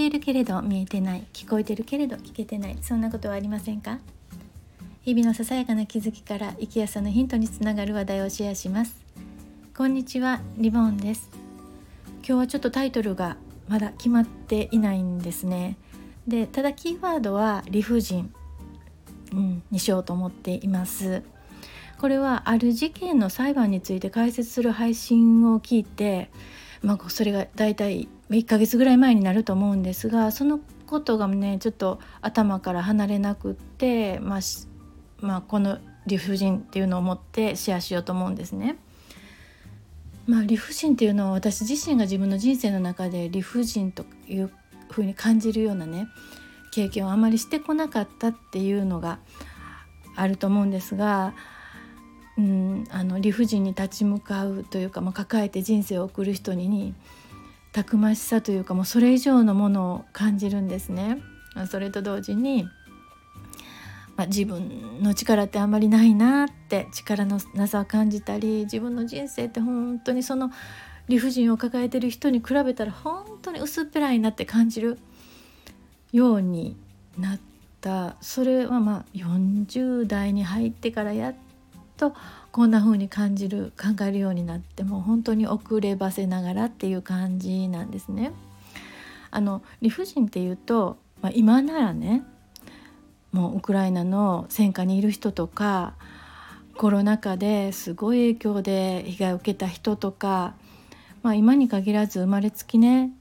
ているけれど見えてない聞こえてるけれど聞けてないそんなことはありませんか？日々のささやかな気づきから生きやすさのヒントにつながる話題をシェアします。こんにちはリボンです。今日はちょっとタイトルがまだ決まっていないんですね。でただキーワードは理不尽、うん、にしようと思っています。これはある事件の裁判について解説する配信を聞いてまあ、それが大体1ヶ月ぐらい前になると思うんですがそのことがねちょっと頭から離れなくって、まあ、まあ、この理不尽っていうのを持ってシェアしようと思うんですね。まあ、理不尽っていうのは私自身が自分の人生の中で理不尽というふうに感じるようなね経験をあまりしてこなかったっていうのがあると思うんですがうん、あの理不尽に立ち向かうというか、まあ、抱えて人生を送る人にたくましさというかもうそれ以上のものを感じるんですね。それと同時に、まあ、自分の力ってあんまりないなって力のなさを感じたり自分の人生って本当にその理不尽を抱えてる人に比べたら本当に薄っぺらいなって感じるようになったそれはまあ40代に入ってからやっとこんな風に感じる考えるようになってもう本当に遅ればせながらっていう感じなんですね。あの理不尽っていうと、まあ、今ならねもうウクライナの戦火にいる人とかコロナ禍ですごい影響で被害を受けた人とか、まあ、今に限らず生まれつきね、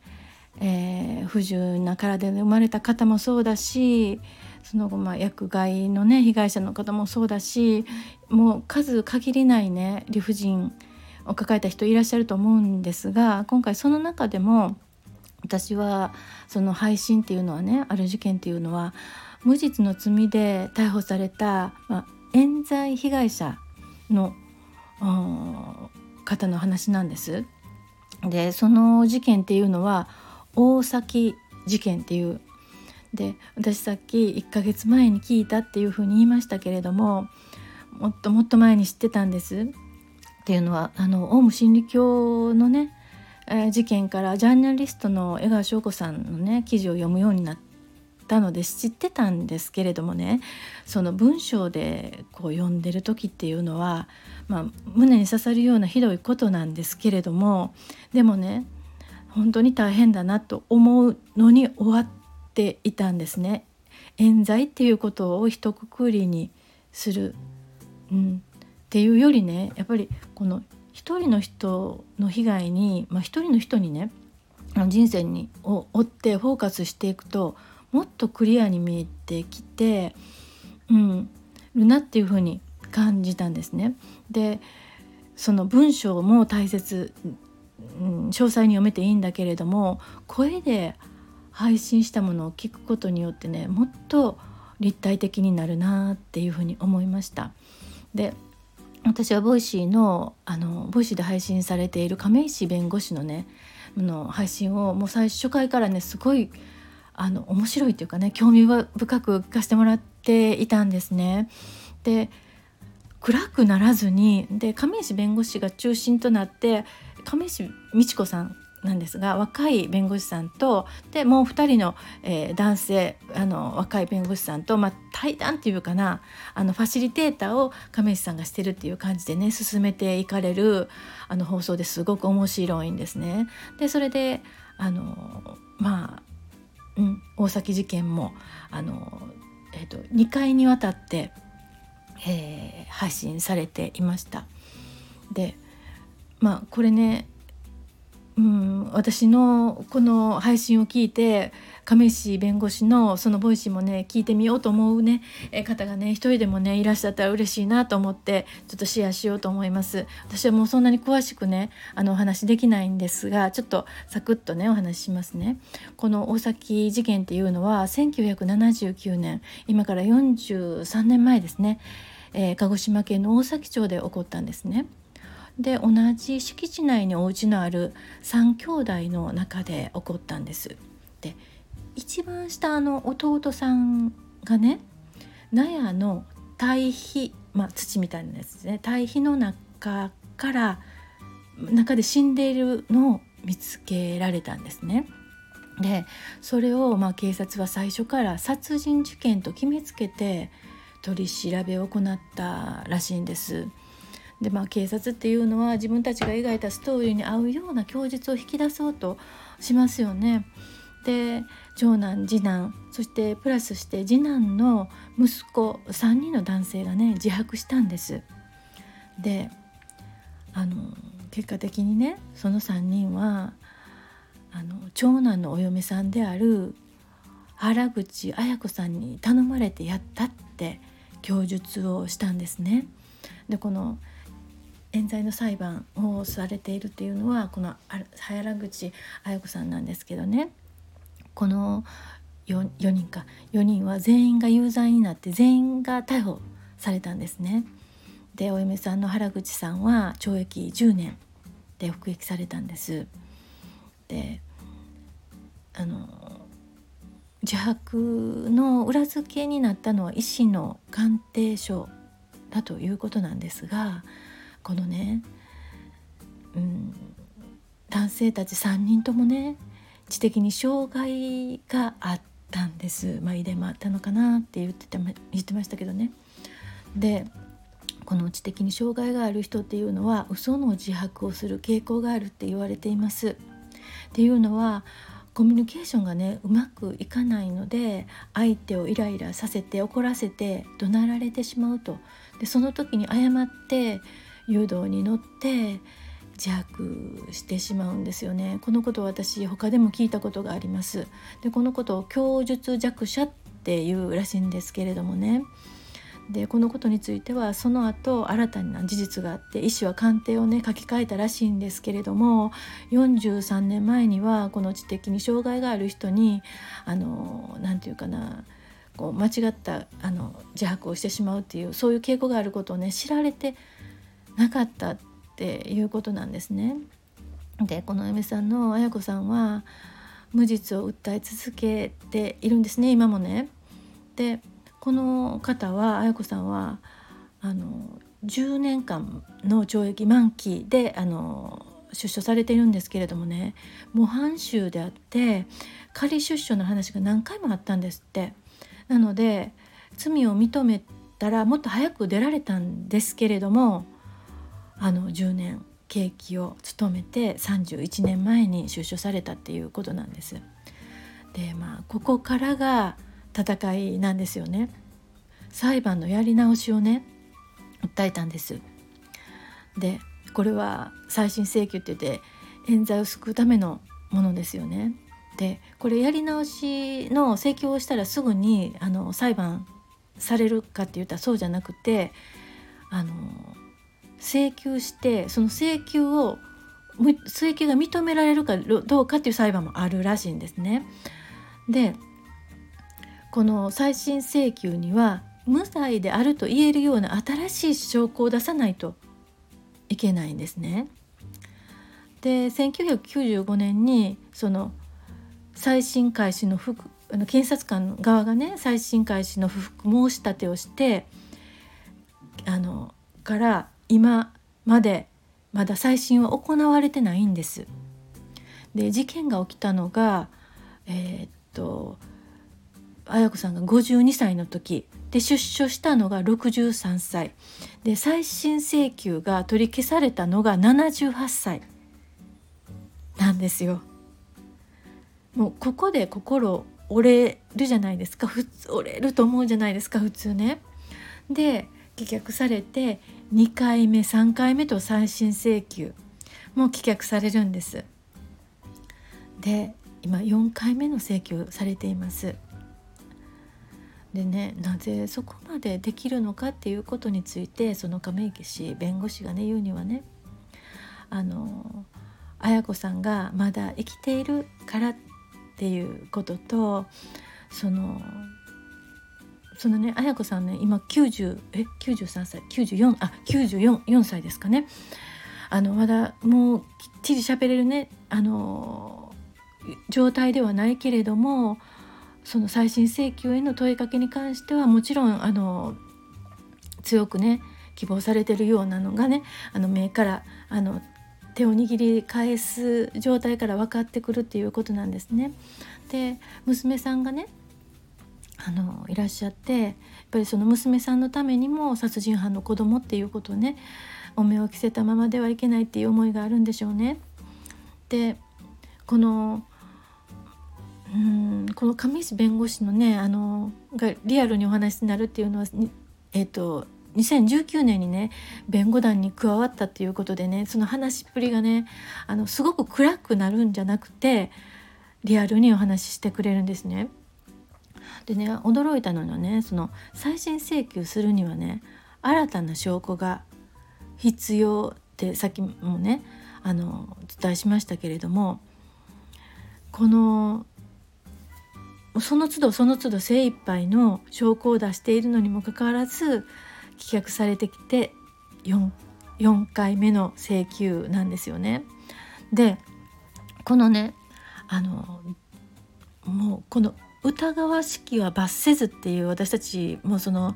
えー、不自由な体で生まれた方もそうだしその後まあ薬害のね被害者の方もそうだしもう数限りないね理不尽を抱えた人いらっしゃると思うんですが今回その中でも私はその配信っていうのはねある事件っていうのは無実の罪で逮捕された、まあ、冤罪被害者の方の話なんです。でその事件っていうのは大崎事件っていうで私さっき1ヶ月前に聞いたっていうふうに言いましたけれどももっともっと前に知ってたんです。っていうのはあのオウム真理教のね、えー、事件からジャーナリストの江川翔子さんのね記事を読むようになったので知ってたんですけれどもねその文章でこう読んでる時っていうのは、まあ、胸に刺さるようなひどいことなんですけれどもでもね本当に大変だなと思うのに終わっていたんですね。冤罪っていうことを一括りにする、うん、っていうよりねやっぱりこの一人の人の被害に、まあ、一人の人にね人生にを追ってフォーカスしていくともっとクリアに見えてきて、うん、るなっていうふうに感じたんですね。でその文章も大切、うん、詳細に読めていいんだけれども声で配信したものを聞くことによってねもっと立体的になるなっていうふうに思いました。で私は Voicy のあの Voicy で配信されている亀石弁護士のねの配信をもう最初回からねすごいあの面白いというかね興味深く聞かせてもらっていたんですね。で暗くならずにで亀石弁護士が中心となって亀石美智子さんなんですが若い弁護士さんとでもう2人の、えー、男性あの若い弁護士さんと、まあ、対談っていうかなあのファシリテーターを亀石さんがしてるっていう感じでね進めていかれるあの放送ですごく面白いんですね。でそれであのまあ、うん、大崎事件もあの、えーと、2回にわたって、えー、配信されていました。でまあこれねうん、私のこの配信を聞いて亀石弁護士のそのボイスもね聞いてみようと思うね方がね一人でもねいらっしゃったら嬉しいなと思ってちょっとシェアしようと思います。私はもうそんなに詳しくねあのお話できないんですがちょっとサクッとねお話ししますね。この大崎事件っていうのは1979年今から43年前ですね、えー、鹿児島県の大崎町で起こったんですね。で同じ敷地内にお家のある3兄弟の中で起こったんです。で一番下の弟さんがね納屋の堆肥、まあ、土みたいなやつですね堆肥の中から中で死んでいるのを見つけられたんですね。でそれをまあ警察は最初から殺人事件と決めつけて取り調べを行ったらしいんです。でまあ警察っていうのは自分たちが描いたストーリーに合うような供述を引き出そうとしますよね。で長男次男そしてプラスして次男の息子3人の男性がね自白したんです。であの結果的にねその3人はあの長男のお嫁さんである原口綾子さんに頼まれてやったって供述をしたんですね。でこの冤罪の裁判をされているっていうのはこの原口綾子さんなんですけどねこの 4, 4人か4人は全員が有罪になって全員が逮捕されたんですね。でお嫁さんの原口さんは懲役10年で服役されたんです。であの自白の裏付けになったのは医師の鑑定書だということなんですがこのね、うん、男性たち3人ともね知的に障害があったんです。まあ、遺伝もあったのかなって言ってた言ってましたけどね。でこの知的に障害がある人っていうのは嘘の自白をする傾向があるって言われています。っていうのはコミュニケーションがねうまくいかないので相手をイライラさせて怒らせて怒鳴られてしまうとでその時に誤って誘導に乗って自白してしまうんですよね。このことを私他でも聞いたことがあります。でこのことを供述弱者っていうらしいんですけれどもね。でこのことについてはその後新たな事実があって医師は鑑定をね書き換えたらしいんですけれども43年前にはこの知的に障害がある人にあの何て言うかなこう間違ったあの自白をしてしまうっていうそういう傾向があることをね知られてなかったっていうことなんですね。でこの嫁さんの綾子さんは無実を訴え続けているんですね今もね。でこの方は綾子さんはあの10年間の懲役満期であの出所されているんですけれどもね模範囚であって仮出所の話が何回もあったんですってなので罪を認めたらもっと早く出られたんですけれどもあの10年刑期を務めて31年前に出所されたっていうことなんです。でまあここからが戦いなんですよね。裁判のやり直しをね訴えたんです。でこれは再審請求って言って冤罪を救うためのものですよね。でこれやり直しの請求をしたらすぐにあの裁判されるかって言ったらそうじゃなくてあの請求してその請求を請求が認められるかどうかっていう裁判もあるらしいんですね。でこの再審請求には無罪であると言えるような新しい証拠を出さないといけないんですね。で1995年にその再審開始の不あの検察官側がね再審開始の不服申し立てをしてあのから今までまだ再審は行われてないんです。で事件が起きたのがえー、っと綾子さんが52歳の時で出所したのが63歳で再審請求が取り消されたのが78歳なんですよ。もうここで心折れるじゃないですか普通折れると思うじゃないですか普通ね。で棄却されて2回目3回目と再審請求も棄却されるんです。で今4回目の請求されています。でねなぜそこまでできるのかっていうことについてその亀池氏弁護士がね言うにはねあの綾子さんがまだ生きているからっていうこととそのそのね綾子さんね今90え93歳94あ94歳ですかねあのまだもうきっちり喋れるねあの状態ではないけれどもその再審請求への問いかけに関してはもちろんあの強くね希望されてるようなのがねあの目からあの手を握り返す状態から分かってくるっていうことなんですね。で娘さんがねあのいらっしゃってやっぱりその娘さんのためにも殺人犯の子供っていうことをねお目を着せたままではいけないっていう思いがあるんでしょうね。でこのうんこの上石弁護士のねあのがリアルにお話になるっていうのはえっ、と2019年にね弁護団に加わったっていうことでねその話っぷりがねあのすごく暗くなるんじゃなくてリアルにお話ししてくれるんですね。でね驚いたのはねその再審請求するにはね新たな証拠が必要ってさっきもねあのお伝えしましたけれどもこのその都度その都度精一杯の証拠を出しているのにもかかわらず棄却されてきて 4, 4回目の請求なんですよね。でこのねあのもうこの疑わしきは罰せずっていう私たちもその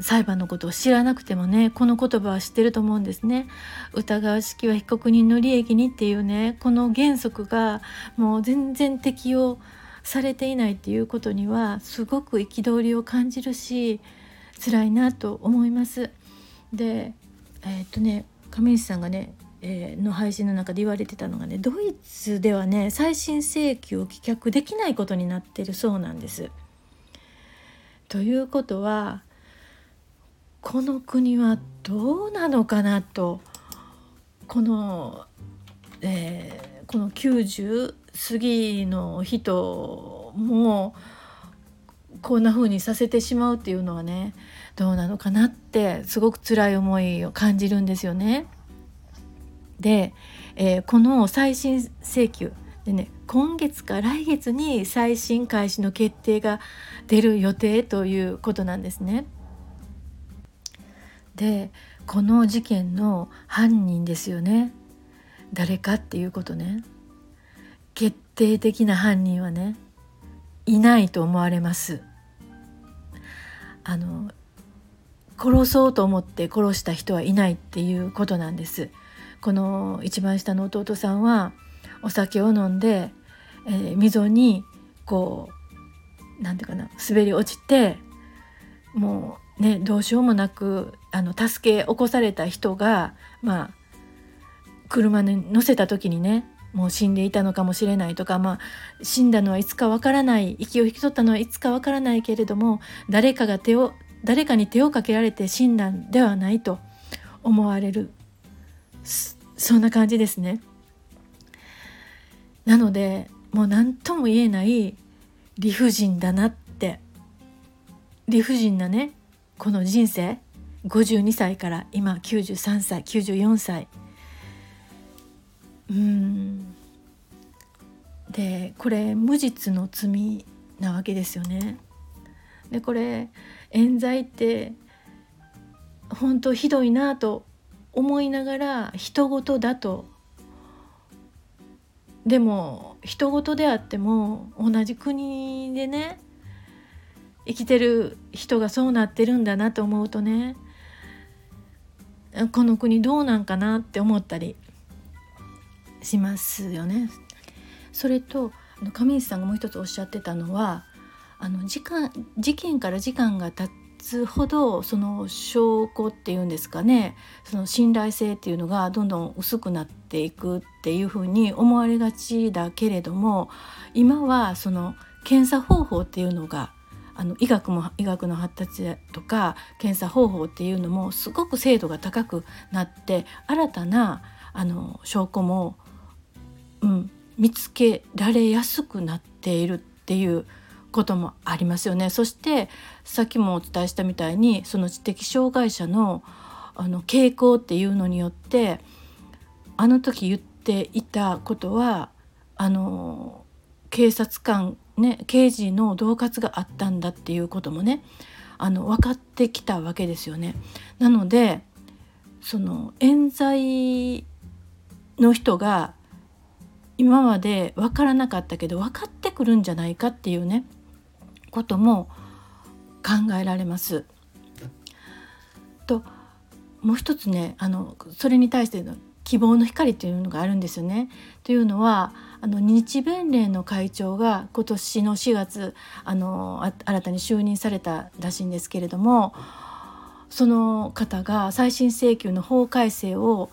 裁判のことを知らなくてもねこの言葉は知ってると思うんですね。疑わしきは被告人の利益にっていうねこの原則がもう全然適用されていないっていうことにはすごく憤りを感じるし辛いなと思います。でえー、っとね亀石さんがね、えー、の配信の中で言われてたのがねドイツではね再審請求を棄却できないことになってるそうなんです。ということはこの国はどうなのかなとこの、えー、この90過ぎの人もこんな風にさせてしまうっていうのはねどうなのかなってすごく辛い思いを感じるんですよね。で、えー、この再審請求でね今月か来月に再審開始の決定が出る予定ということなんですね。でこの事件の犯人ですよね。誰かっていうことね。決定的な犯人はねいないと思われます。あの殺そうと思って殺した人はいないっていうことなんです。この一番下の弟さんはお酒を飲んで、えー、溝にこう何て言うかな滑り落ちてもうねどうしようもなくあの助け起こされた人がまあ車に乗せた時にねもう死んでいたのかもしれないとか、まあ、死んだのはいつかわからない息を引き取ったのはいつかわからないけれども誰かが手を誰かに手をかけられて死んだんではないと思われる。そんな感じですね。なのでもう何とも言えない理不尽だなって理不尽なねこの人生52歳から今93歳94歳うんでこれ無実の罪なわけですよね。でこれ冤罪って本当ひどいなと思いながら人事だとでも人事であっても同じ国でね生きてる人がそうなってるんだなと思うとねこの国どうなんかなって思ったりしますよね。それと上石さんがもう一つおっしゃってたのはあの時間事件から時間が経つほどその証拠っていうんですかねその信頼性っていうのがどんどん薄くなっていくっていうふうに思われがちだけれども今はその検査方法っていうのがあの医学も医学の発達とか検査方法っていうのもすごく精度が高くなって新たなあの証拠もうん、見つけられやすくなっているっていうこともありますよね。そしてさっきもお伝えしたみたいにその知的障害者のあの傾向っていうのによってあの時言っていたことはあの警察官ね刑事の恫喝があったんだっていうこともねあの分かってきたわけですよね。なのでその冤罪の人が今まで分からなかったけど分かってくるんじゃないかっていうねことも考えられます。ともう一つねあのそれに対しての希望の光というのがあるんですよね。というのはあの日弁連の会長が今年の4月あの新たに就任されたらしいんですけれどもその方が再審請求の法改正を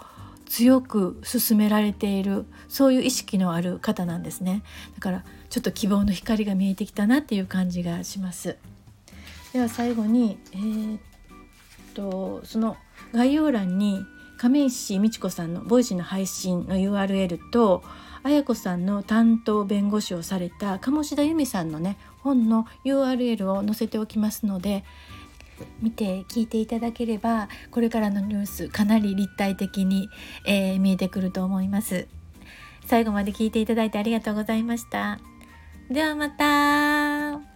強く進められているそういう意識のある方なんですねだからちょっと希望の光が見えてきたなっていう感じがします。では最後にえー、っとその概要欄に亀石美智子さんの Voicy の配信の URL と綾子さんの担当弁護士をされた鴨志田由美さんのね本の URL を載せておきますので見て聞いていただければこれからのニュースかなり立体的に、えー、見えてくると思います。最後まで聞いていただいてありがとうございました。ではまた。